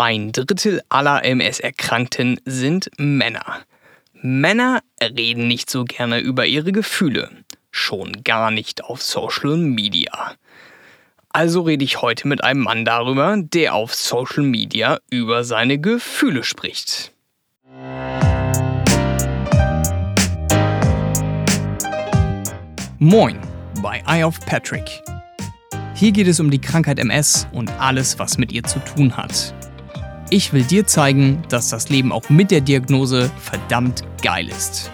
Ein Drittel aller MS-Erkrankten sind Männer. Männer reden nicht so gerne über ihre Gefühle, schon gar nicht auf Social Media. Also rede ich heute mit einem Mann darüber, der auf Social Media über seine Gefühle spricht. Moin bei Eye of Patrick. Hier geht es um die Krankheit MS und alles, was mit ihr zu tun hat. Ich will dir zeigen, dass das Leben auch mit der Diagnose verdammt geil ist.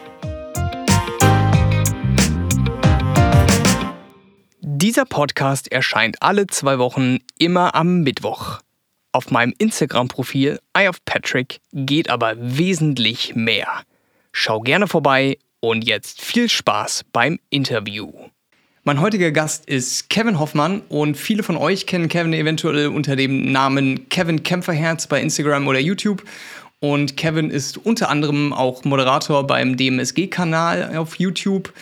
Dieser Podcast erscheint alle zwei Wochen immer am Mittwoch. Auf meinem Instagram-Profil Eye of Patrick geht aber wesentlich mehr. Schau gerne vorbei und jetzt viel Spaß beim Interview. Mein heutiger Gast ist Kevin Hoffmann und viele von euch kennen Kevin eventuell unter dem Namen Kevin Kämpferherz bei Instagram oder YouTube. Und Kevin ist unter anderem auch Moderator beim DMSG-Kanal auf YouTube.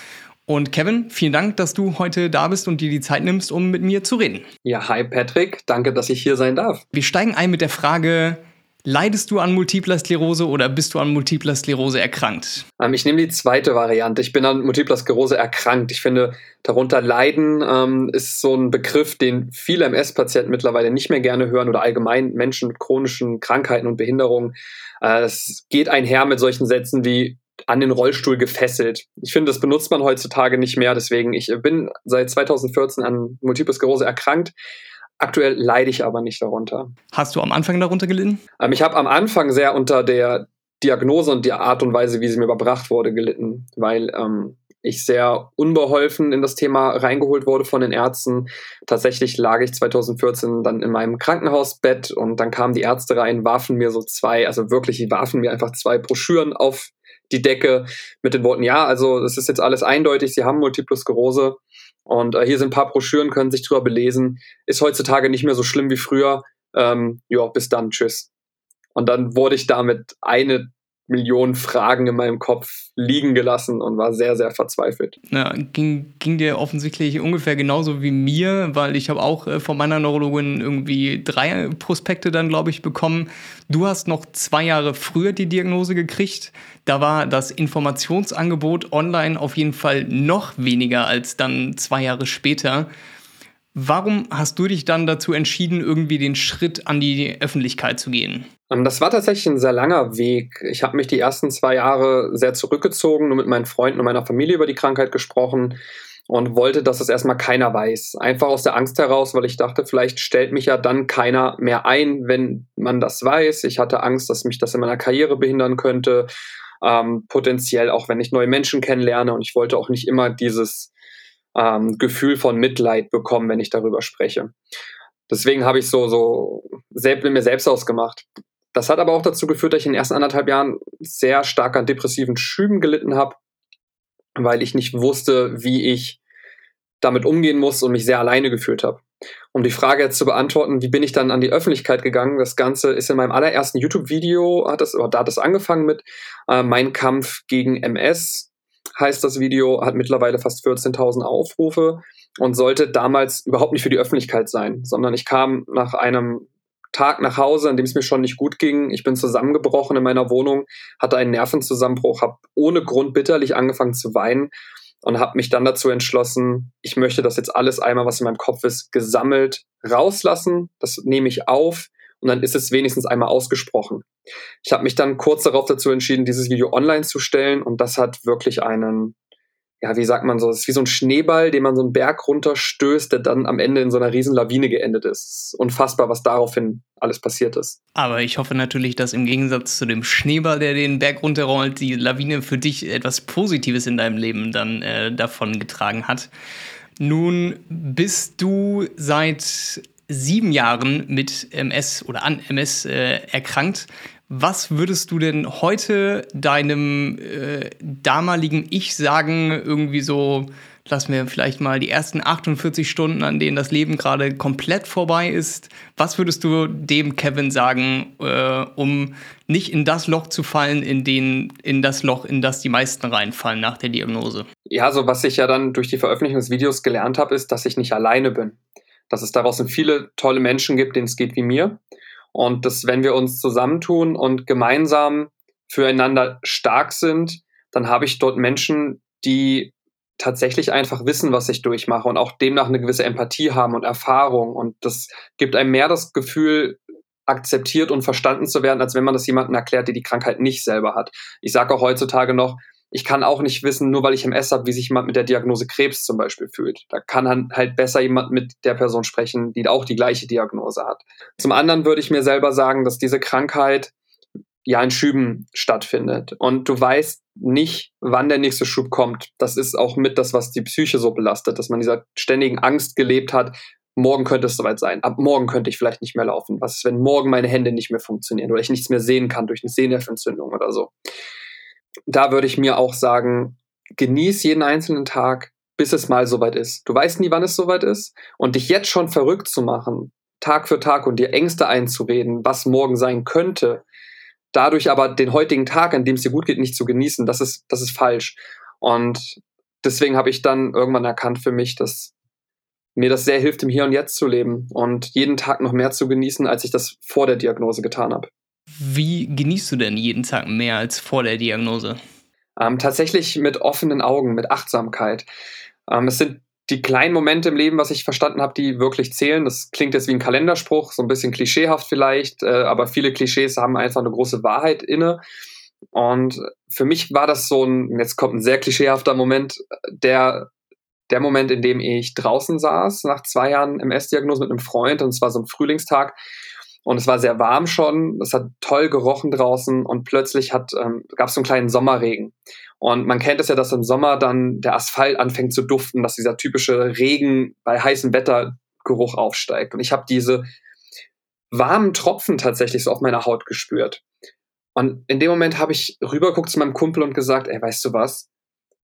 Und Kevin, vielen Dank, dass du heute da bist und dir die Zeit nimmst, um mit mir zu reden. Ja, hi Patrick, danke, dass ich hier sein darf. Wir steigen ein mit der Frage, Leidest du an Multipler Sklerose oder bist du an Multipler Sklerose erkrankt? Ähm, ich nehme die zweite Variante. Ich bin an Multipler Sklerose erkrankt. Ich finde, darunter leiden ähm, ist so ein Begriff, den viele MS-Patienten mittlerweile nicht mehr gerne hören oder allgemein Menschen mit chronischen Krankheiten und Behinderungen. Äh, geht einher mit solchen Sätzen wie an den Rollstuhl gefesselt. Ich finde, das benutzt man heutzutage nicht mehr. Deswegen, ich bin seit 2014 an Multiple Sklerose erkrankt. Aktuell leide ich aber nicht darunter. Hast du am Anfang darunter gelitten? Ähm, ich habe am Anfang sehr unter der Diagnose und der Art und Weise, wie sie mir überbracht wurde, gelitten, weil ähm, ich sehr unbeholfen in das Thema reingeholt wurde von den Ärzten. Tatsächlich lag ich 2014 dann in meinem Krankenhausbett und dann kamen die Ärzte rein, warfen mir so zwei, also wirklich, die warfen mir einfach zwei Broschüren auf die Decke mit den Worten, ja, also das ist jetzt alles eindeutig, Sie haben Multiple Sklerose und äh, hier sind ein paar Broschüren, können sich drüber belesen. Ist heutzutage nicht mehr so schlimm wie früher. Ähm, ja, bis dann, tschüss. Und dann wurde ich damit eine Millionen Fragen in meinem Kopf liegen gelassen und war sehr, sehr verzweifelt. Ja, ging, ging dir offensichtlich ungefähr genauso wie mir, weil ich habe auch äh, von meiner Neurologin irgendwie drei Prospekte dann, glaube ich, bekommen. Du hast noch zwei Jahre früher die Diagnose gekriegt. Da war das Informationsangebot online auf jeden Fall noch weniger als dann zwei Jahre später. Warum hast du dich dann dazu entschieden, irgendwie den Schritt an die Öffentlichkeit zu gehen? Ähm, das war tatsächlich ein sehr langer Weg. Ich habe mich die ersten zwei Jahre sehr zurückgezogen, nur mit meinen Freunden und meiner Familie über die Krankheit gesprochen und wollte, dass es erstmal keiner weiß. Einfach aus der Angst heraus, weil ich dachte, vielleicht stellt mich ja dann keiner mehr ein, wenn man das weiß. Ich hatte Angst, dass mich das in meiner Karriere behindern könnte, ähm, potenziell auch wenn ich neue Menschen kennenlerne und ich wollte auch nicht immer dieses ähm, Gefühl von Mitleid bekommen, wenn ich darüber spreche. Deswegen habe ich so, so selbst, mir selbst ausgemacht. Das hat aber auch dazu geführt, dass ich in den ersten anderthalb Jahren sehr stark an depressiven Schüben gelitten habe, weil ich nicht wusste, wie ich damit umgehen muss und mich sehr alleine gefühlt habe. Um die Frage jetzt zu beantworten, wie bin ich dann an die Öffentlichkeit gegangen? Das Ganze ist in meinem allerersten YouTube-Video, hat das, oder da hat es angefangen mit äh, Mein Kampf gegen MS heißt das Video, hat mittlerweile fast 14.000 Aufrufe und sollte damals überhaupt nicht für die Öffentlichkeit sein, sondern ich kam nach einem Tag nach Hause, an dem es mir schon nicht gut ging. Ich bin zusammengebrochen in meiner Wohnung, hatte einen Nervenzusammenbruch, habe ohne Grund bitterlich angefangen zu weinen und habe mich dann dazu entschlossen, ich möchte das jetzt alles einmal, was in meinem Kopf ist, gesammelt rauslassen. Das nehme ich auf und dann ist es wenigstens einmal ausgesprochen. Ich habe mich dann kurz darauf dazu entschieden, dieses Video online zu stellen und das hat wirklich einen, ja, wie sagt man so, es ist wie so ein Schneeball, den man so einen Berg runterstößt, der dann am Ende in so einer riesen Lawine geendet ist. unfassbar, was daraufhin alles passiert ist. Aber ich hoffe natürlich, dass im Gegensatz zu dem Schneeball, der den Berg runterrollt, die Lawine für dich etwas Positives in deinem Leben dann äh, davon getragen hat. Nun bist du seit sieben Jahren mit MS oder an MS äh, erkrankt. Was würdest du denn heute deinem äh, damaligen Ich sagen, irgendwie so, lassen wir vielleicht mal die ersten 48 Stunden, an denen das Leben gerade komplett vorbei ist. Was würdest du dem Kevin sagen, äh, um nicht in das Loch zu fallen, in, den, in das Loch, in das die meisten reinfallen nach der Diagnose? Ja, so was ich ja dann durch die Veröffentlichung des Videos gelernt habe, ist, dass ich nicht alleine bin dass es daraus viele tolle Menschen gibt, denen es geht wie mir. Und dass, wenn wir uns zusammentun und gemeinsam füreinander stark sind, dann habe ich dort Menschen, die tatsächlich einfach wissen, was ich durchmache und auch demnach eine gewisse Empathie haben und Erfahrung. Und das gibt einem mehr das Gefühl, akzeptiert und verstanden zu werden, als wenn man das jemandem erklärt, der die Krankheit nicht selber hat. Ich sage auch heutzutage noch, ich kann auch nicht wissen, nur weil ich MS habe, wie sich jemand mit der Diagnose Krebs zum Beispiel fühlt. Da kann halt besser jemand mit der Person sprechen, die auch die gleiche Diagnose hat. Zum anderen würde ich mir selber sagen, dass diese Krankheit ja in Schüben stattfindet. Und du weißt nicht, wann der nächste Schub kommt. Das ist auch mit das, was die Psyche so belastet, dass man dieser ständigen Angst gelebt hat. Morgen könnte es soweit sein. Ab morgen könnte ich vielleicht nicht mehr laufen. Was ist, wenn morgen meine Hände nicht mehr funktionieren oder ich nichts mehr sehen kann durch eine Sehnerventzündung oder so? Da würde ich mir auch sagen, genieß jeden einzelnen Tag, bis es mal soweit ist. Du weißt nie, wann es soweit ist. Und dich jetzt schon verrückt zu machen, Tag für Tag und dir Ängste einzureden, was morgen sein könnte, dadurch aber den heutigen Tag, an dem es dir gut geht, nicht zu genießen, das ist, das ist falsch. Und deswegen habe ich dann irgendwann erkannt für mich, dass mir das sehr hilft, im Hier und Jetzt zu leben und jeden Tag noch mehr zu genießen, als ich das vor der Diagnose getan habe. Wie genießt du denn jeden Tag mehr als vor der Diagnose? Ähm, tatsächlich mit offenen Augen, mit Achtsamkeit. Ähm, es sind die kleinen Momente im Leben, was ich verstanden habe, die wirklich zählen. Das klingt jetzt wie ein Kalenderspruch, so ein bisschen klischeehaft vielleicht, äh, aber viele Klischees haben einfach eine große Wahrheit inne. Und für mich war das so ein, jetzt kommt ein sehr klischeehafter Moment, der, der Moment, in dem ich draußen saß, nach zwei Jahren MS-Diagnose mit einem Freund, und es war so ein Frühlingstag. Und es war sehr warm schon, es hat toll gerochen draußen und plötzlich ähm, gab es so einen kleinen Sommerregen. Und man kennt es ja, dass im Sommer dann der Asphalt anfängt zu duften, dass dieser typische Regen bei heißem Wetter Geruch aufsteigt. Und ich habe diese warmen Tropfen tatsächlich so auf meiner Haut gespürt. Und in dem Moment habe ich rübergeguckt zu meinem Kumpel und gesagt, ey, weißt du was?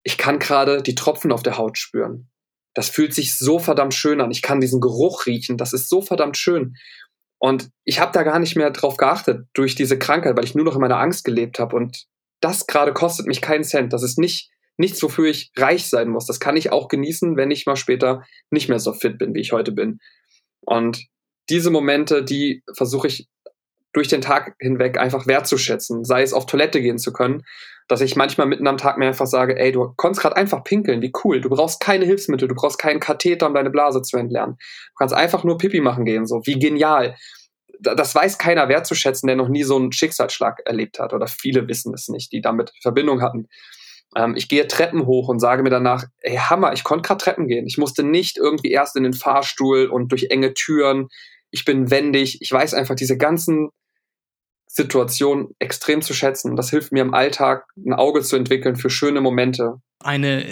Ich kann gerade die Tropfen auf der Haut spüren. Das fühlt sich so verdammt schön an. Ich kann diesen Geruch riechen. Das ist so verdammt schön. Und ich habe da gar nicht mehr drauf geachtet durch diese Krankheit, weil ich nur noch in meiner Angst gelebt habe. Und das gerade kostet mich keinen Cent. Das ist nicht nichts, wofür ich reich sein muss. Das kann ich auch genießen, wenn ich mal später nicht mehr so fit bin, wie ich heute bin. Und diese Momente, die versuche ich durch den Tag hinweg einfach wertzuschätzen, sei es auf Toilette gehen zu können, dass ich manchmal mitten am Tag mir einfach sage, ey, du konntest gerade einfach pinkeln, wie cool, du brauchst keine Hilfsmittel, du brauchst keinen Katheter, um deine Blase zu entleeren. Du kannst einfach nur Pipi machen gehen, so, wie genial das weiß keiner wertzuschätzen, der noch nie so einen Schicksalsschlag erlebt hat. Oder viele wissen es nicht, die damit Verbindung hatten. Ähm, ich gehe Treppen hoch und sage mir danach, ey Hammer, ich konnte gerade Treppen gehen. Ich musste nicht irgendwie erst in den Fahrstuhl und durch enge Türen. Ich bin wendig. Ich weiß einfach diese ganzen Situationen extrem zu schätzen. Das hilft mir im Alltag, ein Auge zu entwickeln für schöne Momente. Eine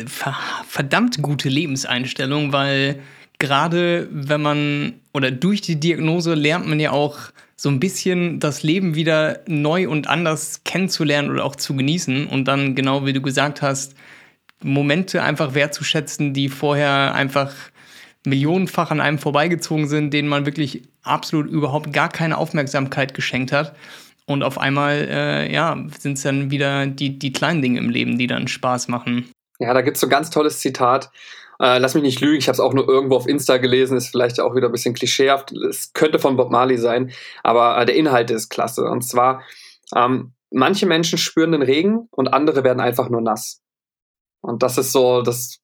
verdammt gute Lebenseinstellung, weil gerade wenn man oder durch die Diagnose lernt man ja auch so ein bisschen das Leben wieder neu und anders kennenzulernen oder auch zu genießen und dann genau wie du gesagt hast, Momente einfach wertzuschätzen, die vorher einfach millionenfach an einem vorbeigezogen sind, denen man wirklich absolut überhaupt gar keine Aufmerksamkeit geschenkt hat. Und auf einmal, äh, ja, sind es dann wieder die, die kleinen Dinge im Leben, die dann Spaß machen. Ja, da gibt es so ein ganz tolles Zitat. Äh, lass mich nicht lügen, ich habe es auch nur irgendwo auf Insta gelesen, ist vielleicht auch wieder ein bisschen klischeehaft. Es könnte von Bob Marley sein, aber äh, der Inhalt ist klasse. Und zwar, ähm, manche Menschen spüren den Regen und andere werden einfach nur nass. Und das ist so, das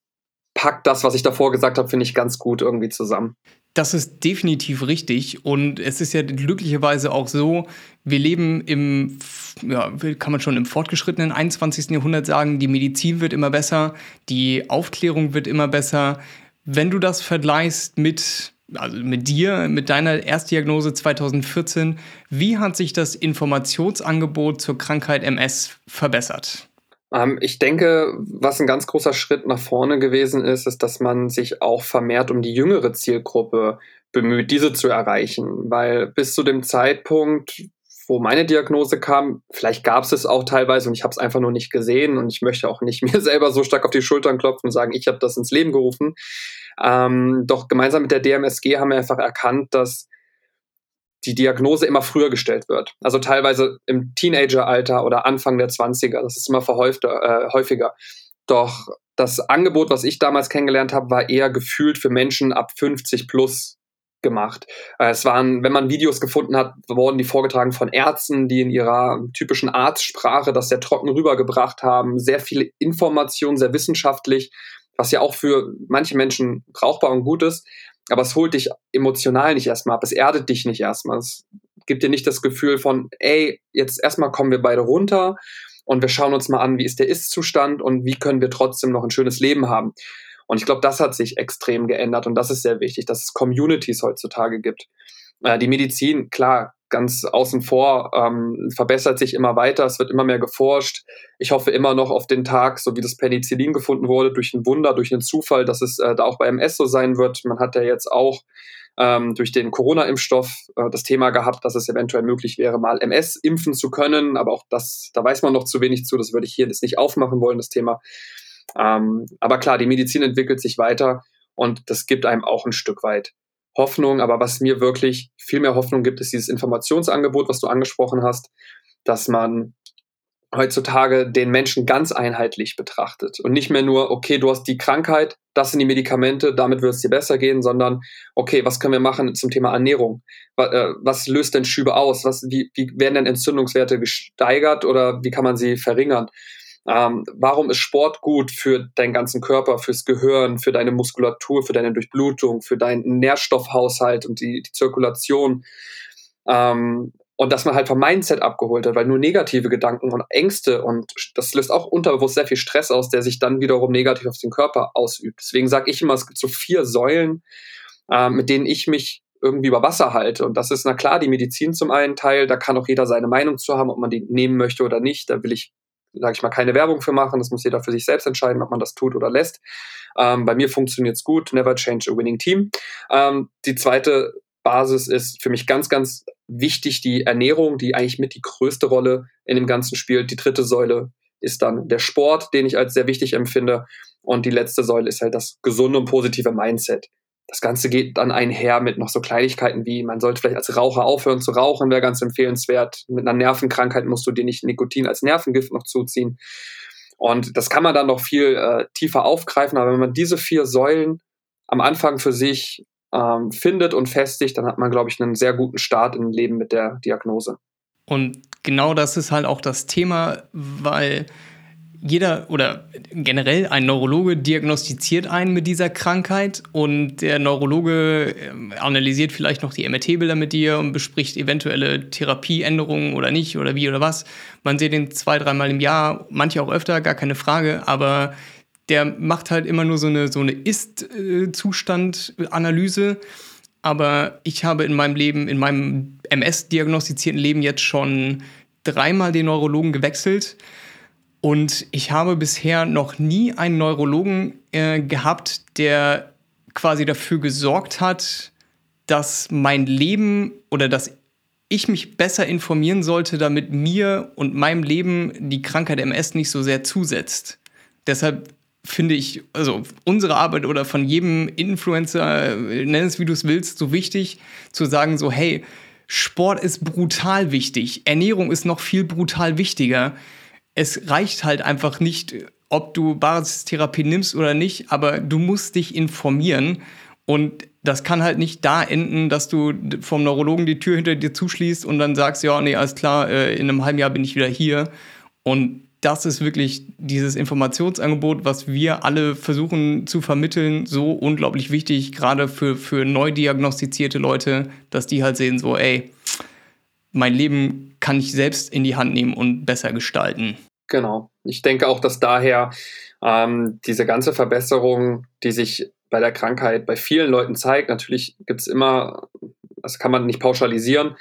packt das, was ich davor gesagt habe, finde ich ganz gut irgendwie zusammen. Das ist definitiv richtig und es ist ja glücklicherweise auch so, wir leben im, ja, kann man schon im fortgeschrittenen 21. Jahrhundert sagen, die Medizin wird immer besser, die Aufklärung wird immer besser. Wenn du das vergleichst mit, also mit dir, mit deiner Erstdiagnose 2014, wie hat sich das Informationsangebot zur Krankheit MS verbessert? Ähm, ich denke, was ein ganz großer Schritt nach vorne gewesen ist, ist, dass man sich auch vermehrt um die jüngere Zielgruppe bemüht, diese zu erreichen. Weil bis zu dem Zeitpunkt, wo meine Diagnose kam, vielleicht gab es es auch teilweise und ich habe es einfach nur nicht gesehen und ich möchte auch nicht mir selber so stark auf die Schultern klopfen und sagen, ich habe das ins Leben gerufen. Ähm, doch gemeinsam mit der DMSG haben wir einfach erkannt, dass die Diagnose immer früher gestellt wird. Also teilweise im Teenageralter oder Anfang der 20er. Das ist immer verhäufter, äh, häufiger. Doch das Angebot, was ich damals kennengelernt habe, war eher gefühlt für Menschen ab 50 plus gemacht. Äh, es waren, wenn man Videos gefunden hat, wurden die vorgetragen von Ärzten, die in ihrer typischen Arztsprache das sehr trocken rübergebracht haben. Sehr viele Informationen, sehr wissenschaftlich, was ja auch für manche Menschen brauchbar und gut ist. Aber es holt dich emotional nicht erstmal ab, es erdet dich nicht erstmal. Es gibt dir nicht das Gefühl von, ey, jetzt erstmal kommen wir beide runter und wir schauen uns mal an, wie ist der Ist-Zustand und wie können wir trotzdem noch ein schönes Leben haben. Und ich glaube, das hat sich extrem geändert und das ist sehr wichtig, dass es Communities heutzutage gibt. Äh, die Medizin, klar, ganz außen vor, ähm, verbessert sich immer weiter, es wird immer mehr geforscht. Ich hoffe immer noch auf den Tag, so wie das Penicillin gefunden wurde, durch ein Wunder, durch einen Zufall, dass es äh, da auch bei MS so sein wird. Man hat ja jetzt auch ähm, durch den Corona-Impfstoff äh, das Thema gehabt, dass es eventuell möglich wäre, mal MS impfen zu können. Aber auch das, da weiß man noch zu wenig zu. Das würde ich hier jetzt nicht aufmachen wollen, das Thema. Ähm, aber klar, die Medizin entwickelt sich weiter und das gibt einem auch ein Stück weit Hoffnung. Aber was mir wirklich viel mehr Hoffnung gibt, ist dieses Informationsangebot, was du angesprochen hast, dass man heutzutage den Menschen ganz einheitlich betrachtet und nicht mehr nur, okay, du hast die Krankheit, das sind die Medikamente, damit wird es dir besser gehen, sondern, okay, was können wir machen zum Thema Ernährung? Äh, was löst denn Schübe aus? Was, wie, wie werden denn Entzündungswerte gesteigert oder wie kann man sie verringern? Ähm, warum ist Sport gut für deinen ganzen Körper, fürs Gehirn, für deine Muskulatur, für deine Durchblutung, für deinen Nährstoffhaushalt und die, die Zirkulation? Ähm, und dass man halt vom Mindset abgeholt hat, weil nur negative Gedanken und Ängste und das löst auch unterbewusst sehr viel Stress aus, der sich dann wiederum negativ auf den Körper ausübt. Deswegen sage ich immer, es gibt so vier Säulen, äh, mit denen ich mich irgendwie über Wasser halte. Und das ist, na klar, die Medizin zum einen Teil, da kann auch jeder seine Meinung zu haben, ob man die nehmen möchte oder nicht. Da will ich sage ich mal, keine Werbung für machen. Das muss jeder für sich selbst entscheiden, ob man das tut oder lässt. Ähm, bei mir funktioniert es gut. Never change a winning team. Ähm, die zweite Basis ist für mich ganz, ganz wichtig die Ernährung, die eigentlich mit die größte Rolle in dem Ganzen spielt. Die dritte Säule ist dann der Sport, den ich als sehr wichtig empfinde. Und die letzte Säule ist halt das gesunde und positive Mindset. Das Ganze geht dann einher mit noch so Kleinigkeiten wie, man sollte vielleicht als Raucher aufhören zu rauchen, wäre ganz empfehlenswert. Mit einer Nervenkrankheit musst du dir nicht Nikotin als Nervengift noch zuziehen. Und das kann man dann noch viel äh, tiefer aufgreifen, aber wenn man diese vier Säulen am Anfang für sich ähm, findet und festigt, dann hat man, glaube ich, einen sehr guten Start im Leben mit der Diagnose. Und genau das ist halt auch das Thema, weil jeder oder generell ein Neurologe diagnostiziert einen mit dieser Krankheit und der Neurologe ähm, analysiert vielleicht noch die MRT-Bilder mit dir und bespricht eventuelle Therapieänderungen oder nicht oder wie oder was. Man sieht den zwei, dreimal im Jahr, manche auch öfter, gar keine Frage, aber der macht halt immer nur so eine, so eine Ist-Zustand-Analyse. Aber ich habe in meinem Leben, in meinem MS-diagnostizierten Leben jetzt schon dreimal den Neurologen gewechselt und ich habe bisher noch nie einen Neurologen äh, gehabt, der quasi dafür gesorgt hat, dass mein Leben oder dass ich mich besser informieren sollte, damit mir und meinem Leben die Krankheit MS nicht so sehr zusetzt. Deshalb finde ich, also unsere Arbeit oder von jedem Influencer, nenn es wie du es willst, so wichtig zu sagen, so hey, Sport ist brutal wichtig, Ernährung ist noch viel brutal wichtiger es reicht halt einfach nicht, ob du Basistherapie nimmst oder nicht, aber du musst dich informieren. Und das kann halt nicht da enden, dass du vom Neurologen die Tür hinter dir zuschließt und dann sagst, ja, nee, alles klar, äh, in einem halben Jahr bin ich wieder hier. Und das ist wirklich dieses Informationsangebot, was wir alle versuchen zu vermitteln, so unglaublich wichtig, gerade für, für neu diagnostizierte Leute, dass die halt sehen, so, ey, mein Leben kann ich selbst in die Hand nehmen und besser gestalten. Genau. Ich denke auch, dass daher ähm, diese ganze Verbesserung, die sich bei der Krankheit bei vielen Leuten zeigt, natürlich gibt es immer, das kann man nicht pauschalisieren,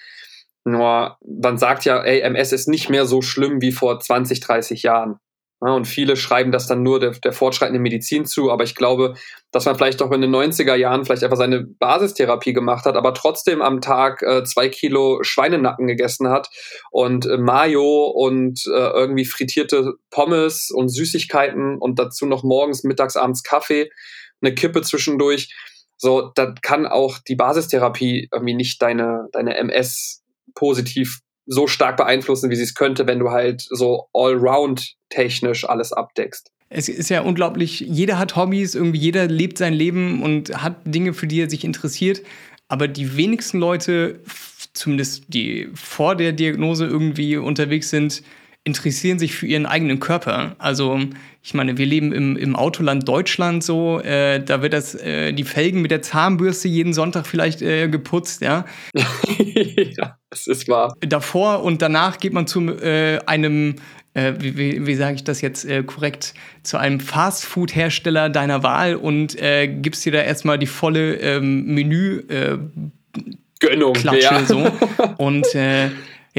nur man sagt ja, ey, MS ist nicht mehr so schlimm wie vor 20, 30 Jahren. Ja, und viele schreiben das dann nur der, der fortschreitenden Medizin zu, aber ich glaube, dass man vielleicht auch in den 90er Jahren vielleicht einfach seine Basistherapie gemacht hat, aber trotzdem am Tag äh, zwei Kilo Schweinenacken gegessen hat und äh, Mayo und äh, irgendwie frittierte Pommes und Süßigkeiten und dazu noch morgens, mittags, abends Kaffee, eine Kippe zwischendurch. So, dann kann auch die Basistherapie irgendwie nicht deine, deine MS positiv so stark beeinflussen, wie sie es könnte, wenn du halt so allround technisch alles abdeckst. Es ist ja unglaublich, jeder hat Hobbys, irgendwie jeder lebt sein Leben und hat Dinge, für die er sich interessiert. aber die wenigsten Leute, zumindest die vor der Diagnose irgendwie unterwegs sind, interessieren sich für ihren eigenen Körper. Also ich meine, wir leben im, im Autoland Deutschland so, äh, da wird das, äh, die Felgen mit der Zahnbürste jeden Sonntag vielleicht äh, geputzt, ja. ja, das ist wahr. Davor und danach geht man zu äh, einem äh, wie, wie, wie sage ich das jetzt äh, korrekt, zu einem Fastfood-Hersteller deiner Wahl und äh, gibst dir da erstmal die volle ähm, Menü Gönnung, Klatsche ja. so. Und äh,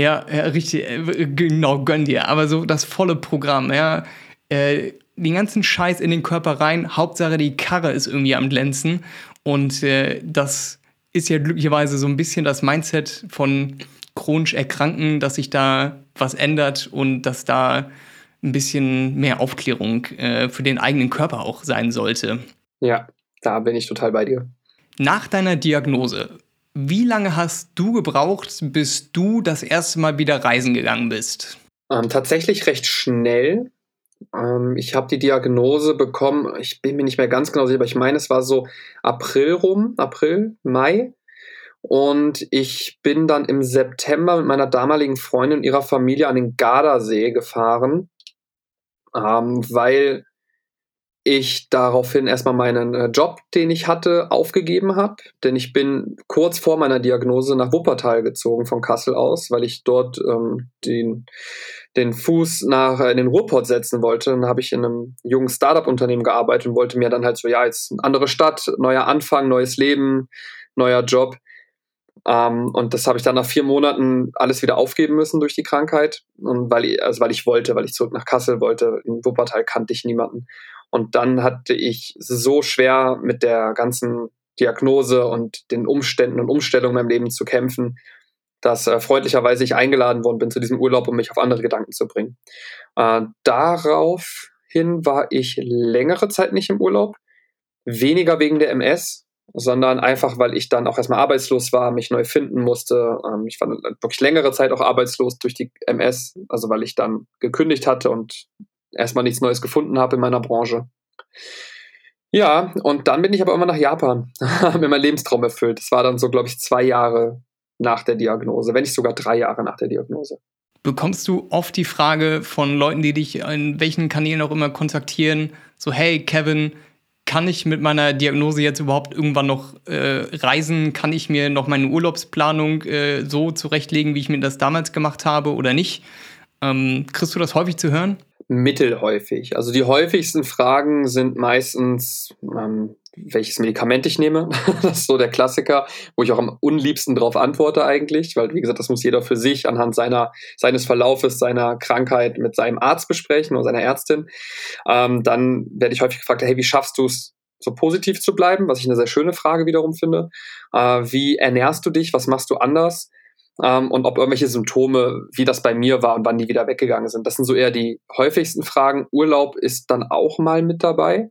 ja, ja, richtig, äh, genau, gönn dir. Aber so das volle Programm, ja. Äh, den ganzen Scheiß in den Körper rein. Hauptsache die Karre ist irgendwie am Glänzen. Und äh, das ist ja glücklicherweise so ein bisschen das Mindset von chronisch Erkrankten, dass sich da was ändert und dass da ein bisschen mehr Aufklärung äh, für den eigenen Körper auch sein sollte. Ja, da bin ich total bei dir. Nach deiner Diagnose, wie lange hast du gebraucht, bis du das erste Mal wieder reisen gegangen bist? Ähm, tatsächlich recht schnell. Ähm, ich habe die Diagnose bekommen, ich bin mir nicht mehr ganz genau sicher, aber ich meine, es war so April rum, April, Mai. Und ich bin dann im September mit meiner damaligen Freundin und ihrer Familie an den Gardasee gefahren, ähm, weil ich daraufhin erstmal meinen äh, Job, den ich hatte, aufgegeben habe. Denn ich bin kurz vor meiner Diagnose nach Wuppertal gezogen von Kassel aus, weil ich dort ähm, den, den Fuß nach äh, in den Ruhrpott setzen wollte. Dann habe ich in einem jungen Startup-Unternehmen gearbeitet und wollte mir dann halt so, ja, jetzt eine andere Stadt, neuer Anfang, neues Leben, neuer Job. Ähm, und das habe ich dann nach vier Monaten alles wieder aufgeben müssen durch die Krankheit. Und weil ich, also weil ich wollte, weil ich zurück nach Kassel wollte. In Wuppertal kannte ich niemanden. Und dann hatte ich so schwer mit der ganzen Diagnose und den Umständen und Umstellungen in meinem Leben zu kämpfen, dass äh, freundlicherweise ich eingeladen worden bin zu diesem Urlaub, um mich auf andere Gedanken zu bringen. Äh, daraufhin war ich längere Zeit nicht im Urlaub, weniger wegen der MS, sondern einfach, weil ich dann auch erstmal arbeitslos war, mich neu finden musste. Ähm, ich war wirklich längere Zeit auch arbeitslos durch die MS, also weil ich dann gekündigt hatte und erstmal nichts Neues gefunden habe in meiner Branche. Ja, und dann bin ich aber immer nach Japan, habe mir meinen Lebenstraum erfüllt. Das war dann so, glaube ich, zwei Jahre nach der Diagnose, wenn nicht sogar drei Jahre nach der Diagnose. Bekommst du oft die Frage von Leuten, die dich in welchen Kanälen auch immer kontaktieren, so hey Kevin, kann ich mit meiner Diagnose jetzt überhaupt irgendwann noch äh, reisen? Kann ich mir noch meine Urlaubsplanung äh, so zurechtlegen, wie ich mir das damals gemacht habe oder nicht? Ähm, kriegst du das häufig zu hören? Mittelhäufig. Also die häufigsten Fragen sind meistens, ähm, welches Medikament ich nehme. das ist so der Klassiker, wo ich auch am unliebsten darauf antworte eigentlich, weil wie gesagt, das muss jeder für sich anhand seiner, seines Verlaufes, seiner Krankheit mit seinem Arzt besprechen oder seiner Ärztin. Ähm, dann werde ich häufig gefragt, hey, wie schaffst du es, so positiv zu bleiben, was ich eine sehr schöne Frage wiederum finde. Äh, wie ernährst du dich? Was machst du anders? Ähm, und ob irgendwelche Symptome, wie das bei mir war und wann die wieder weggegangen sind. Das sind so eher die häufigsten Fragen. Urlaub ist dann auch mal mit dabei.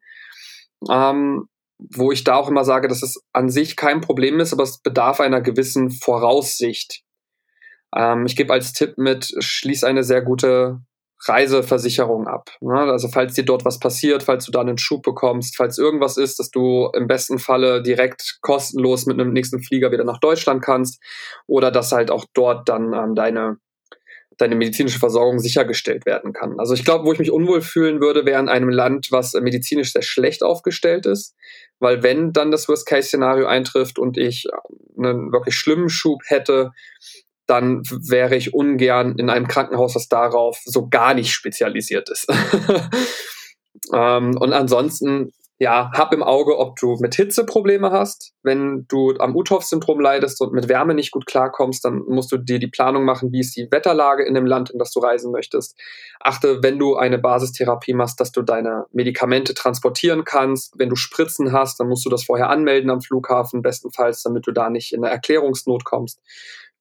Ähm, wo ich da auch immer sage, dass es an sich kein Problem ist, aber es bedarf einer gewissen Voraussicht. Ähm, ich gebe als Tipp mit, schließ eine sehr gute Reiseversicherung ab. Ne? Also falls dir dort was passiert, falls du da einen Schub bekommst, falls irgendwas ist, dass du im besten Falle direkt kostenlos mit einem nächsten Flieger wieder nach Deutschland kannst oder dass halt auch dort dann ähm, deine deine medizinische Versorgung sichergestellt werden kann. Also ich glaube, wo ich mich unwohl fühlen würde, wäre in einem Land, was medizinisch sehr schlecht aufgestellt ist, weil wenn dann das Worst-Case-Szenario eintrifft und ich einen wirklich schlimmen Schub hätte, dann wäre ich ungern in einem Krankenhaus, das darauf so gar nicht spezialisiert ist. ähm, und ansonsten ja, hab im Auge, ob du mit Hitze Probleme hast. Wenn du am Uthoff-Syndrom leidest und mit Wärme nicht gut klarkommst, dann musst du dir die Planung machen, wie ist die Wetterlage in dem Land, in das du reisen möchtest. Achte, wenn du eine Basistherapie machst, dass du deine Medikamente transportieren kannst. Wenn du Spritzen hast, dann musst du das vorher anmelden am Flughafen, bestenfalls, damit du da nicht in eine Erklärungsnot kommst.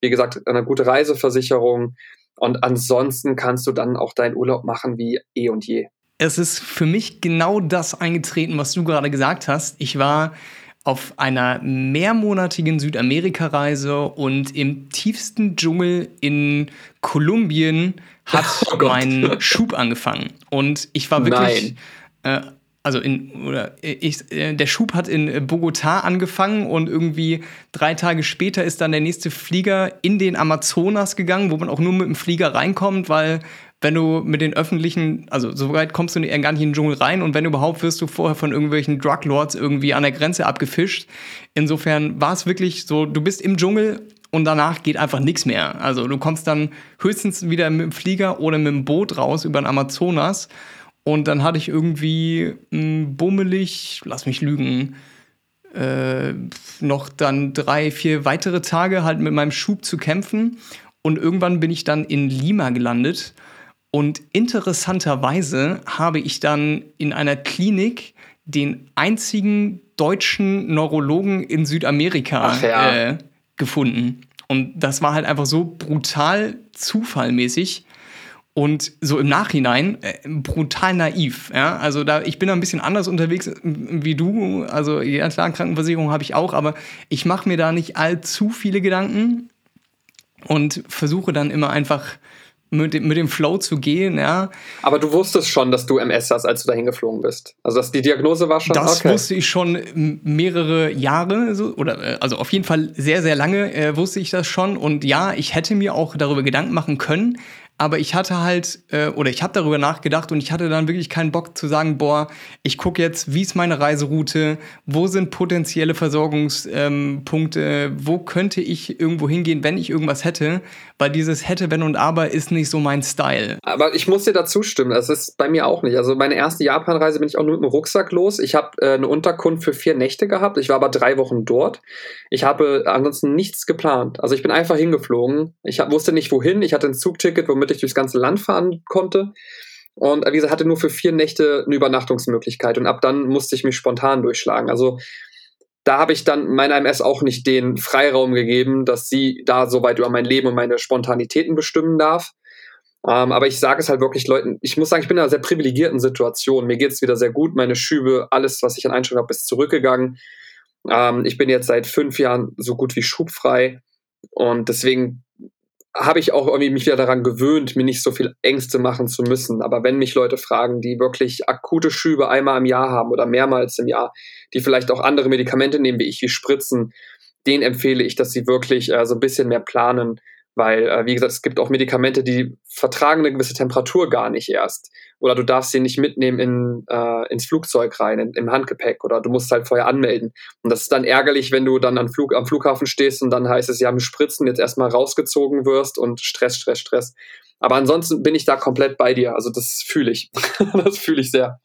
Wie gesagt, eine gute Reiseversicherung. Und ansonsten kannst du dann auch deinen Urlaub machen wie eh und je es ist für mich genau das eingetreten, was du gerade gesagt hast. Ich war auf einer mehrmonatigen Südamerika-Reise und im tiefsten Dschungel in Kolumbien hat oh mein Schub angefangen. Und ich war wirklich äh, also in, oder ich, äh, der Schub hat in Bogotá angefangen und irgendwie drei Tage später ist dann der nächste Flieger in den Amazonas gegangen, wo man auch nur mit dem Flieger reinkommt, weil wenn du mit den öffentlichen, also so weit kommst du gar nicht in den Dschungel rein und wenn überhaupt, wirst du vorher von irgendwelchen Druglords irgendwie an der Grenze abgefischt. Insofern war es wirklich so, du bist im Dschungel und danach geht einfach nichts mehr. Also du kommst dann höchstens wieder mit dem Flieger oder mit dem Boot raus über den Amazonas und dann hatte ich irgendwie mh, hm, bummelig, lass mich lügen, äh, noch dann drei, vier weitere Tage halt mit meinem Schub zu kämpfen und irgendwann bin ich dann in Lima gelandet und interessanterweise habe ich dann in einer Klinik den einzigen deutschen Neurologen in Südamerika ja. äh, gefunden. Und das war halt einfach so brutal zufallmäßig und so im Nachhinein äh, brutal naiv. Ja? Also da, ich bin da ein bisschen anders unterwegs wie du. Also ja klar, Krankenversicherung habe ich auch, aber ich mache mir da nicht allzu viele Gedanken und versuche dann immer einfach mit dem, mit dem Flow zu gehen, ja. Aber du wusstest schon, dass du MS hast, als du dahin geflogen bist. Also dass die Diagnose war schon. Das okay. wusste ich schon mehrere Jahre, so, oder äh, also auf jeden Fall sehr, sehr lange äh, wusste ich das schon. Und ja, ich hätte mir auch darüber Gedanken machen können, aber ich hatte halt, äh, oder ich habe darüber nachgedacht und ich hatte dann wirklich keinen Bock zu sagen, boah, ich gucke jetzt, wie ist meine Reiseroute, wo sind potenzielle Versorgungspunkte, ähm, wo könnte ich irgendwo hingehen, wenn ich irgendwas hätte, weil dieses hätte, wenn und aber ist nicht so mein Style. Aber ich muss dir dazu stimmen, das ist bei mir auch nicht. Also meine erste Japanreise bin ich auch nur mit dem Rucksack los. Ich habe äh, eine Unterkunft für vier Nächte gehabt, ich war aber drei Wochen dort. Ich habe ansonsten nichts geplant. Also ich bin einfach hingeflogen. Ich hab, wusste nicht wohin, ich hatte ein Zugticket, womit damit durchs ganze Land fahren konnte. Und gesagt, hatte nur für vier Nächte eine Übernachtungsmöglichkeit und ab dann musste ich mich spontan durchschlagen. Also da habe ich dann meiner MS auch nicht den Freiraum gegeben, dass sie da so weit über mein Leben und meine Spontanitäten bestimmen darf. Ähm, aber ich sage es halt wirklich Leuten, ich muss sagen, ich bin in einer sehr privilegierten Situation. Mir geht es wieder sehr gut. Meine Schübe, alles, was ich an Einstellungen habe, ist zurückgegangen. Ähm, ich bin jetzt seit fünf Jahren so gut wie schubfrei. Und deswegen habe ich auch irgendwie mich wieder daran gewöhnt, mir nicht so viel Ängste machen zu müssen. Aber wenn mich Leute fragen, die wirklich akute Schübe einmal im Jahr haben oder mehrmals im Jahr, die vielleicht auch andere Medikamente nehmen, wie ich, wie Spritzen, denen empfehle ich, dass sie wirklich äh, so ein bisschen mehr planen, weil, äh, wie gesagt, es gibt auch Medikamente, die vertragen eine gewisse Temperatur gar nicht erst. Oder du darfst sie nicht mitnehmen in, äh, ins Flugzeug rein, in, im Handgepäck. Oder du musst halt vorher anmelden. Und das ist dann ärgerlich, wenn du dann am, Flug, am Flughafen stehst und dann heißt es, ja, mit Spritzen jetzt erstmal rausgezogen wirst und Stress, Stress, Stress. Aber ansonsten bin ich da komplett bei dir. Also das fühle ich. das fühle ich sehr.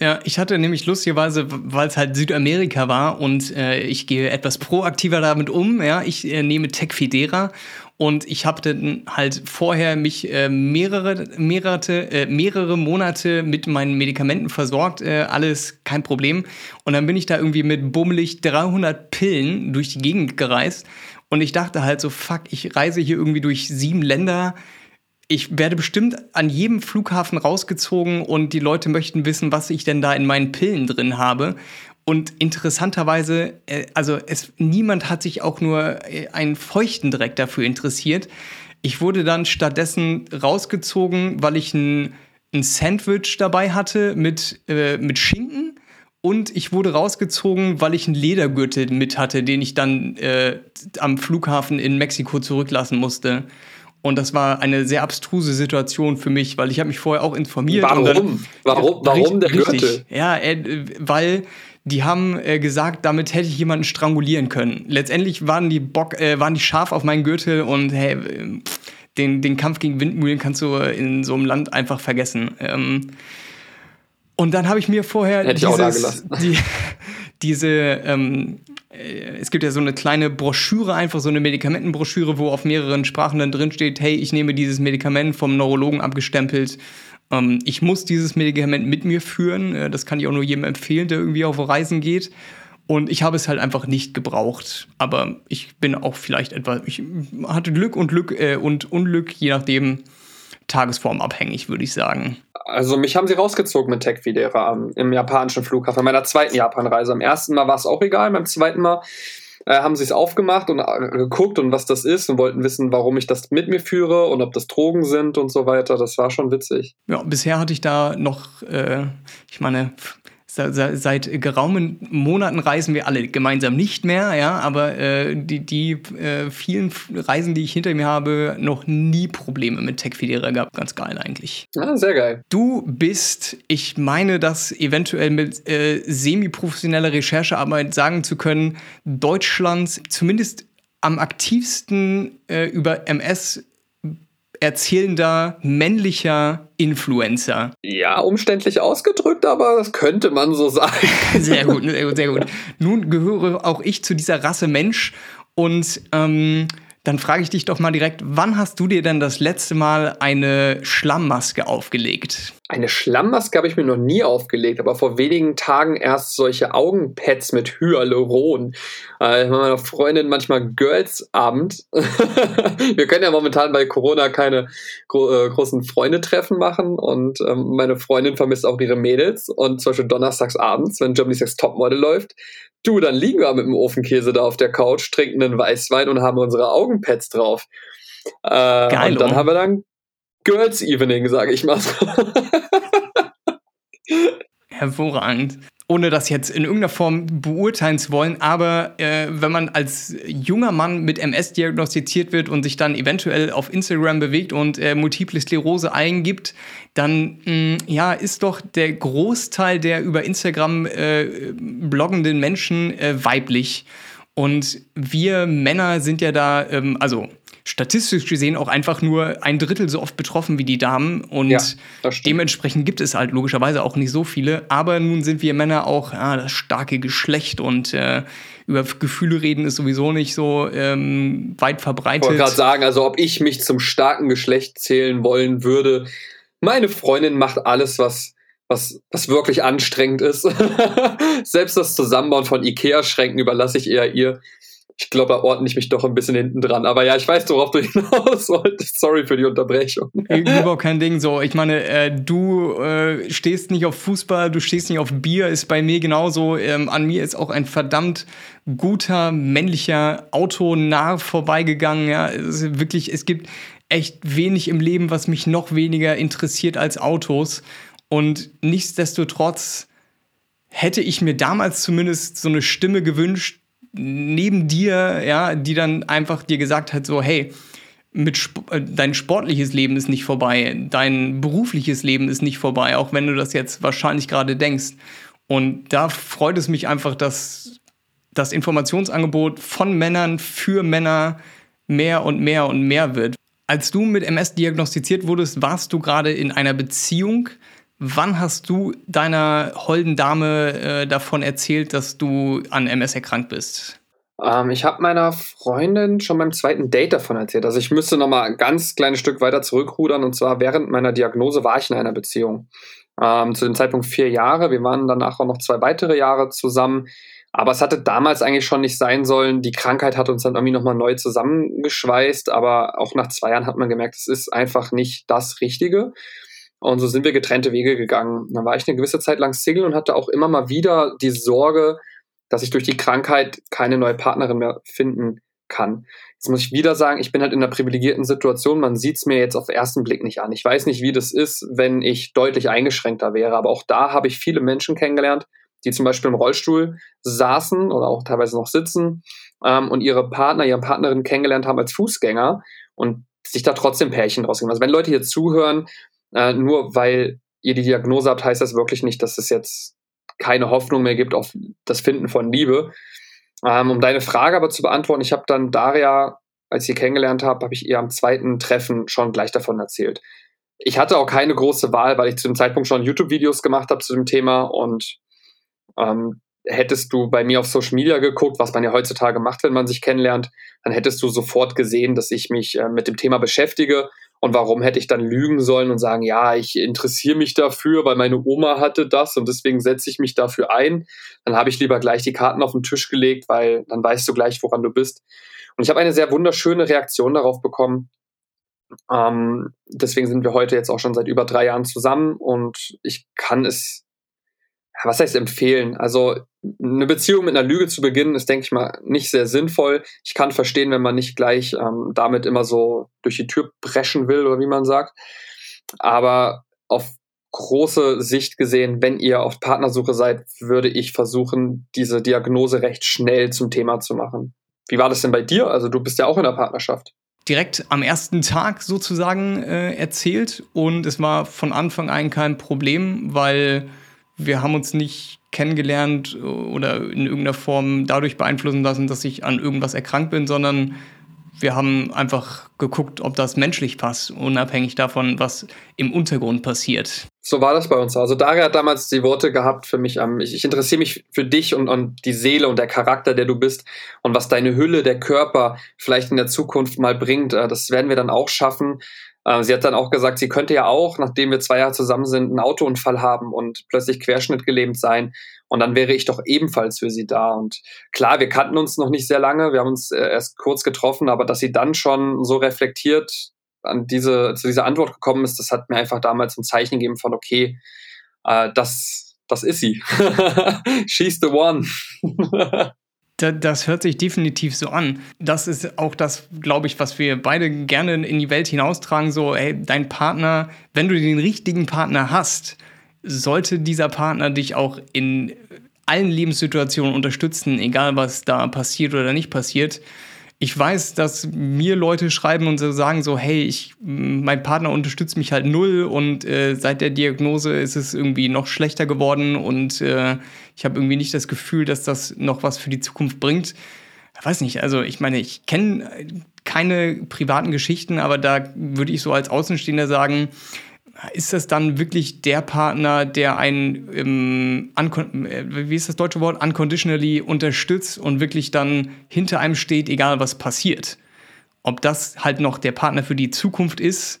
Ja, ich hatte nämlich lustigerweise, weil es halt Südamerika war und äh, ich gehe etwas proaktiver damit um. Ja, ich äh, nehme Tecfidera und ich habe dann halt vorher mich äh, mehrere, mehrere, äh, mehrere Monate mit meinen Medikamenten versorgt, äh, alles kein Problem. Und dann bin ich da irgendwie mit bummelig 300 Pillen durch die Gegend gereist und ich dachte halt so, fuck, ich reise hier irgendwie durch sieben Länder ich werde bestimmt an jedem Flughafen rausgezogen und die Leute möchten wissen, was ich denn da in meinen Pillen drin habe. Und interessanterweise, äh, also es, niemand hat sich auch nur äh, einen feuchten Dreck dafür interessiert. Ich wurde dann stattdessen rausgezogen, weil ich ein, ein Sandwich dabei hatte mit, äh, mit Schinken. Und ich wurde rausgezogen, weil ich einen Ledergürtel mit hatte, den ich dann äh, am Flughafen in Mexiko zurücklassen musste. Und das war eine sehr abstruse Situation für mich, weil ich habe mich vorher auch informiert. Warum? Dann, warum? Warum der richtig, Gürtel? Ja, äh, weil die haben äh, gesagt, damit hätte ich jemanden strangulieren können. Letztendlich waren die Bock, äh, waren die scharf auf meinen Gürtel und hey, den, den Kampf gegen Windmühlen kannst du in so einem Land einfach vergessen. Ähm, und dann habe ich mir vorher Hätte dieses, die, diese ähm, äh, es gibt ja so eine kleine Broschüre, einfach so eine Medikamentenbroschüre, wo auf mehreren Sprachen dann drin steht, hey, ich nehme dieses Medikament vom Neurologen abgestempelt. Ähm, ich muss dieses Medikament mit mir führen. Äh, das kann ich auch nur jedem empfehlen, der irgendwie auf Reisen geht. Und ich habe es halt einfach nicht gebraucht. Aber ich bin auch vielleicht etwa, ich hatte Glück und Glück äh, und Unglück, je nachdem, tagesformabhängig, würde ich sagen. Also mich haben sie rausgezogen mit Tech Fidera im japanischen Flughafen, meiner zweiten Japanreise. Am ersten Mal war es auch egal, beim zweiten Mal äh, haben sie es aufgemacht und äh, geguckt und was das ist und wollten wissen, warum ich das mit mir führe und ob das Drogen sind und so weiter. Das war schon witzig. Ja, bisher hatte ich da noch, äh, ich meine, seit geraumen Monaten reisen wir alle gemeinsam nicht mehr, ja, aber äh, die, die äh, vielen Reisen, die ich hinter mir habe, noch nie Probleme mit Tech-Federa gehabt. Ganz geil eigentlich. Ja, sehr geil. Du bist, ich meine, das eventuell mit äh, semi-professioneller Recherchearbeit sagen zu können, Deutschlands zumindest am aktivsten äh, über MS erzählender männlicher Influencer. Ja, umständlich ausgedrückt, aber das könnte man so sagen. Sehr gut, sehr gut, sehr gut. Nun gehöre auch ich zu dieser Rasse Mensch und ähm, dann frage ich dich doch mal direkt, wann hast du dir denn das letzte Mal eine Schlammmaske aufgelegt? Eine Schlammmaske habe ich mir noch nie aufgelegt, aber vor wenigen Tagen erst solche Augenpads mit Hyaluron. Äh, meiner Freundin manchmal Girls-Abend. Wir können ja momentan bei Corona keine gro äh, großen Freundetreffen machen und ähm, meine Freundin vermisst auch ihre Mädels und zum Beispiel donnerstags abends, wenn Germany's Next Topmodel läuft, Du, dann liegen wir mit dem Ofenkäse da auf der Couch, trinken einen Weißwein und haben unsere Augenpads drauf. Äh, Geil, und dann haben wir dann Girls Evening, sage ich mal. Hervorragend ohne das jetzt in irgendeiner Form beurteilen zu wollen, aber äh, wenn man als junger Mann mit MS diagnostiziert wird und sich dann eventuell auf Instagram bewegt und äh, Multiple Sklerose eingibt, dann mh, mm, ja, ist doch der Großteil der über Instagram äh, bloggenden Menschen äh, weiblich. Und wir Männer sind ja da, ähm, also statistisch gesehen auch einfach nur ein Drittel so oft betroffen wie die Damen. Und ja, dementsprechend gibt es halt logischerweise auch nicht so viele. Aber nun sind wir Männer auch ja, das starke Geschlecht und äh, über Gefühle reden ist sowieso nicht so ähm, weit verbreitet. Ich wollte gerade sagen, also ob ich mich zum starken Geschlecht zählen wollen würde. Meine Freundin macht alles, was was, was wirklich anstrengend ist. Selbst das Zusammenbauen von IKEA-Schränken überlasse ich eher ihr ich glaube, da ordne ich mich doch ein bisschen hinten dran. Aber ja, ich weiß, worauf du hinaus wolltest. Sorry für die Unterbrechung. Überhaupt kein Ding. So, ich meine, äh, du äh, stehst nicht auf Fußball, du stehst nicht auf Bier, ist bei mir genauso. Ähm, an mir ist auch ein verdammt guter männlicher Autonah vorbeigegangen. Ja, es ist wirklich, es gibt echt wenig im Leben, was mich noch weniger interessiert als Autos. Und nichtsdestotrotz hätte ich mir damals zumindest so eine Stimme gewünscht, neben dir, ja, die dann einfach dir gesagt hat, so, hey, mit Sp äh, dein sportliches Leben ist nicht vorbei, dein berufliches Leben ist nicht vorbei, auch wenn du das jetzt wahrscheinlich gerade denkst. Und da freut es mich einfach, dass das Informationsangebot von Männern für Männer mehr und mehr und mehr wird. Als du mit MS diagnostiziert wurdest, warst du gerade in einer Beziehung Wann hast du deiner holden Dame äh, davon erzählt, dass du an MS erkrankt bist? Ähm, ich habe meiner Freundin schon beim zweiten Date davon erzählt. Also ich müsste noch mal ein ganz kleines Stück weiter zurückrudern. Und zwar während meiner Diagnose war ich in einer Beziehung. Ähm, zu dem Zeitpunkt vier Jahre. Wir waren danach auch noch zwei weitere Jahre zusammen. Aber es hatte damals eigentlich schon nicht sein sollen. Die Krankheit hat uns dann irgendwie nochmal neu zusammengeschweißt. Aber auch nach zwei Jahren hat man gemerkt, es ist einfach nicht das Richtige. Und so sind wir getrennte Wege gegangen. Dann war ich eine gewisse Zeit lang Single und hatte auch immer mal wieder die Sorge, dass ich durch die Krankheit keine neue Partnerin mehr finden kann. Jetzt muss ich wieder sagen, ich bin halt in einer privilegierten Situation. Man sieht es mir jetzt auf den ersten Blick nicht an. Ich weiß nicht, wie das ist, wenn ich deutlich eingeschränkter wäre. Aber auch da habe ich viele Menschen kennengelernt, die zum Beispiel im Rollstuhl saßen oder auch teilweise noch sitzen ähm, und ihre Partner, ihre Partnerin kennengelernt haben als Fußgänger und sich da trotzdem Pärchen draus geben. Also wenn Leute hier zuhören, äh, nur weil ihr die Diagnose habt, heißt das wirklich nicht, dass es jetzt keine Hoffnung mehr gibt auf das Finden von Liebe. Ähm, um deine Frage aber zu beantworten, ich habe dann Daria, als ich sie kennengelernt habe, habe ich ihr am zweiten Treffen schon gleich davon erzählt. Ich hatte auch keine große Wahl, weil ich zu dem Zeitpunkt schon YouTube-Videos gemacht habe zu dem Thema und ähm, hättest du bei mir auf Social Media geguckt, was man ja heutzutage macht, wenn man sich kennenlernt, dann hättest du sofort gesehen, dass ich mich äh, mit dem Thema beschäftige und warum hätte ich dann lügen sollen und sagen, ja, ich interessiere mich dafür, weil meine Oma hatte das und deswegen setze ich mich dafür ein. Dann habe ich lieber gleich die Karten auf den Tisch gelegt, weil dann weißt du gleich, woran du bist. Und ich habe eine sehr wunderschöne Reaktion darauf bekommen. Ähm, deswegen sind wir heute jetzt auch schon seit über drei Jahren zusammen und ich kann es was heißt empfehlen? Also eine Beziehung mit einer Lüge zu beginnen, ist, denke ich mal, nicht sehr sinnvoll. Ich kann verstehen, wenn man nicht gleich ähm, damit immer so durch die Tür brechen will oder wie man sagt. Aber auf große Sicht gesehen, wenn ihr auf Partnersuche seid, würde ich versuchen, diese Diagnose recht schnell zum Thema zu machen. Wie war das denn bei dir? Also du bist ja auch in der Partnerschaft. Direkt am ersten Tag sozusagen äh, erzählt und es war von Anfang an kein Problem, weil wir haben uns nicht kennengelernt oder in irgendeiner Form dadurch beeinflussen lassen, dass ich an irgendwas erkrankt bin, sondern wir haben einfach geguckt, ob das menschlich passt, unabhängig davon, was im Untergrund passiert. So war das bei uns. Also Daria hat damals die Worte gehabt für mich. Ähm, ich, ich interessiere mich für dich und, und die Seele und der Charakter, der du bist und was deine Hülle, der Körper vielleicht in der Zukunft mal bringt. Äh, das werden wir dann auch schaffen. Äh, sie hat dann auch gesagt, sie könnte ja auch, nachdem wir zwei Jahre zusammen sind, einen Autounfall haben und plötzlich querschnittgelähmt sein. Und dann wäre ich doch ebenfalls für sie da. Und klar, wir kannten uns noch nicht sehr lange, wir haben uns äh, erst kurz getroffen, aber dass sie dann schon so reflektiert an diese, zu dieser Antwort gekommen ist, das hat mir einfach damals ein Zeichen gegeben von, okay, äh, das, das ist sie. She's the one. Das hört sich definitiv so an. Das ist auch das, glaube ich, was wir beide gerne in die Welt hinaustragen. So, hey, dein Partner, wenn du den richtigen Partner hast, sollte dieser Partner dich auch in allen Lebenssituationen unterstützen, egal was da passiert oder nicht passiert ich weiß, dass mir Leute schreiben und so sagen so, hey, ich, mein Partner unterstützt mich halt null und äh, seit der Diagnose ist es irgendwie noch schlechter geworden und äh, ich habe irgendwie nicht das Gefühl, dass das noch was für die Zukunft bringt. Ich weiß nicht, also ich meine, ich kenne keine privaten Geschichten, aber da würde ich so als Außenstehender sagen, ist das dann wirklich der Partner, der einen, ähm, wie ist das deutsche Wort, unconditionally unterstützt und wirklich dann hinter einem steht, egal was passiert? Ob das halt noch der Partner für die Zukunft ist,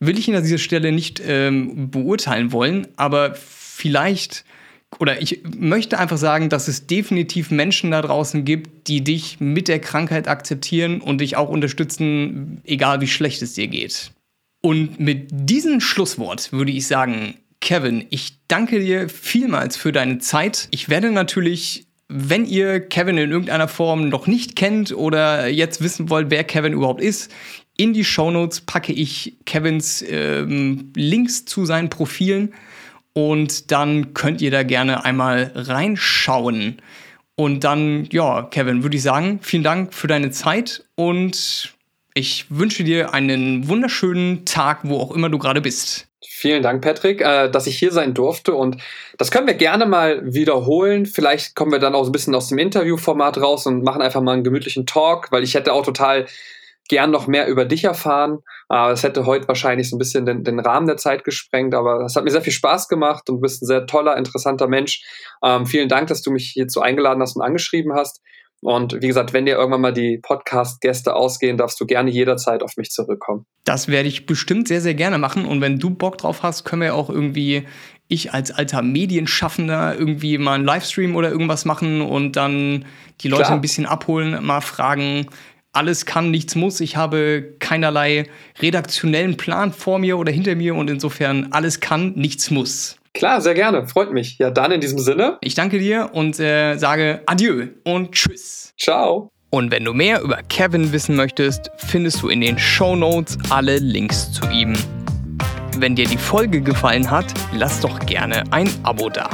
will ich ihn an dieser Stelle nicht ähm, beurteilen wollen, aber vielleicht, oder ich möchte einfach sagen, dass es definitiv Menschen da draußen gibt, die dich mit der Krankheit akzeptieren und dich auch unterstützen, egal wie schlecht es dir geht. Und mit diesem Schlusswort würde ich sagen, Kevin, ich danke dir vielmals für deine Zeit. Ich werde natürlich, wenn ihr Kevin in irgendeiner Form noch nicht kennt oder jetzt wissen wollt, wer Kevin überhaupt ist, in die Shownotes packe ich Kevins ähm, Links zu seinen Profilen und dann könnt ihr da gerne einmal reinschauen. Und dann, ja, Kevin, würde ich sagen, vielen Dank für deine Zeit und ich wünsche dir einen wunderschönen Tag, wo auch immer du gerade bist. Vielen Dank, Patrick, äh, dass ich hier sein durfte. Und das können wir gerne mal wiederholen. Vielleicht kommen wir dann auch ein bisschen aus dem Interviewformat raus und machen einfach mal einen gemütlichen Talk, weil ich hätte auch total gern noch mehr über dich erfahren. Es hätte heute wahrscheinlich so ein bisschen den, den, Rahmen der Zeit gesprengt, aber das hat mir sehr viel Spaß gemacht und du bist ein sehr toller, interessanter Mensch. Ähm, vielen Dank, dass du mich hierzu eingeladen hast und angeschrieben hast. Und wie gesagt, wenn dir irgendwann mal die Podcast-Gäste ausgehen, darfst du gerne jederzeit auf mich zurückkommen. Das werde ich bestimmt sehr, sehr gerne machen. Und wenn du Bock drauf hast, können wir auch irgendwie, ich als alter Medienschaffender, irgendwie mal einen Livestream oder irgendwas machen und dann die Leute Klar. ein bisschen abholen, mal fragen, alles kann, nichts muss. Ich habe keinerlei redaktionellen Plan vor mir oder hinter mir und insofern alles kann, nichts muss. Klar, sehr gerne. Freut mich. Ja, dann in diesem Sinne. Ich danke dir und äh, sage Adieu und Tschüss. Ciao. Und wenn du mehr über Kevin wissen möchtest, findest du in den Show Notes alle Links zu ihm. Wenn dir die Folge gefallen hat, lass doch gerne ein Abo da.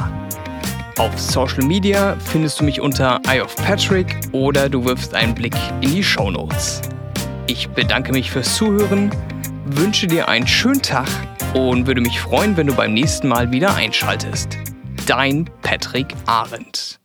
Auf Social Media findest du mich unter Eye of Patrick oder du wirfst einen Blick in die Show Notes. Ich bedanke mich fürs Zuhören, wünsche dir einen schönen Tag und würde mich freuen, wenn du beim nächsten Mal wieder einschaltest. Dein Patrick Arendt.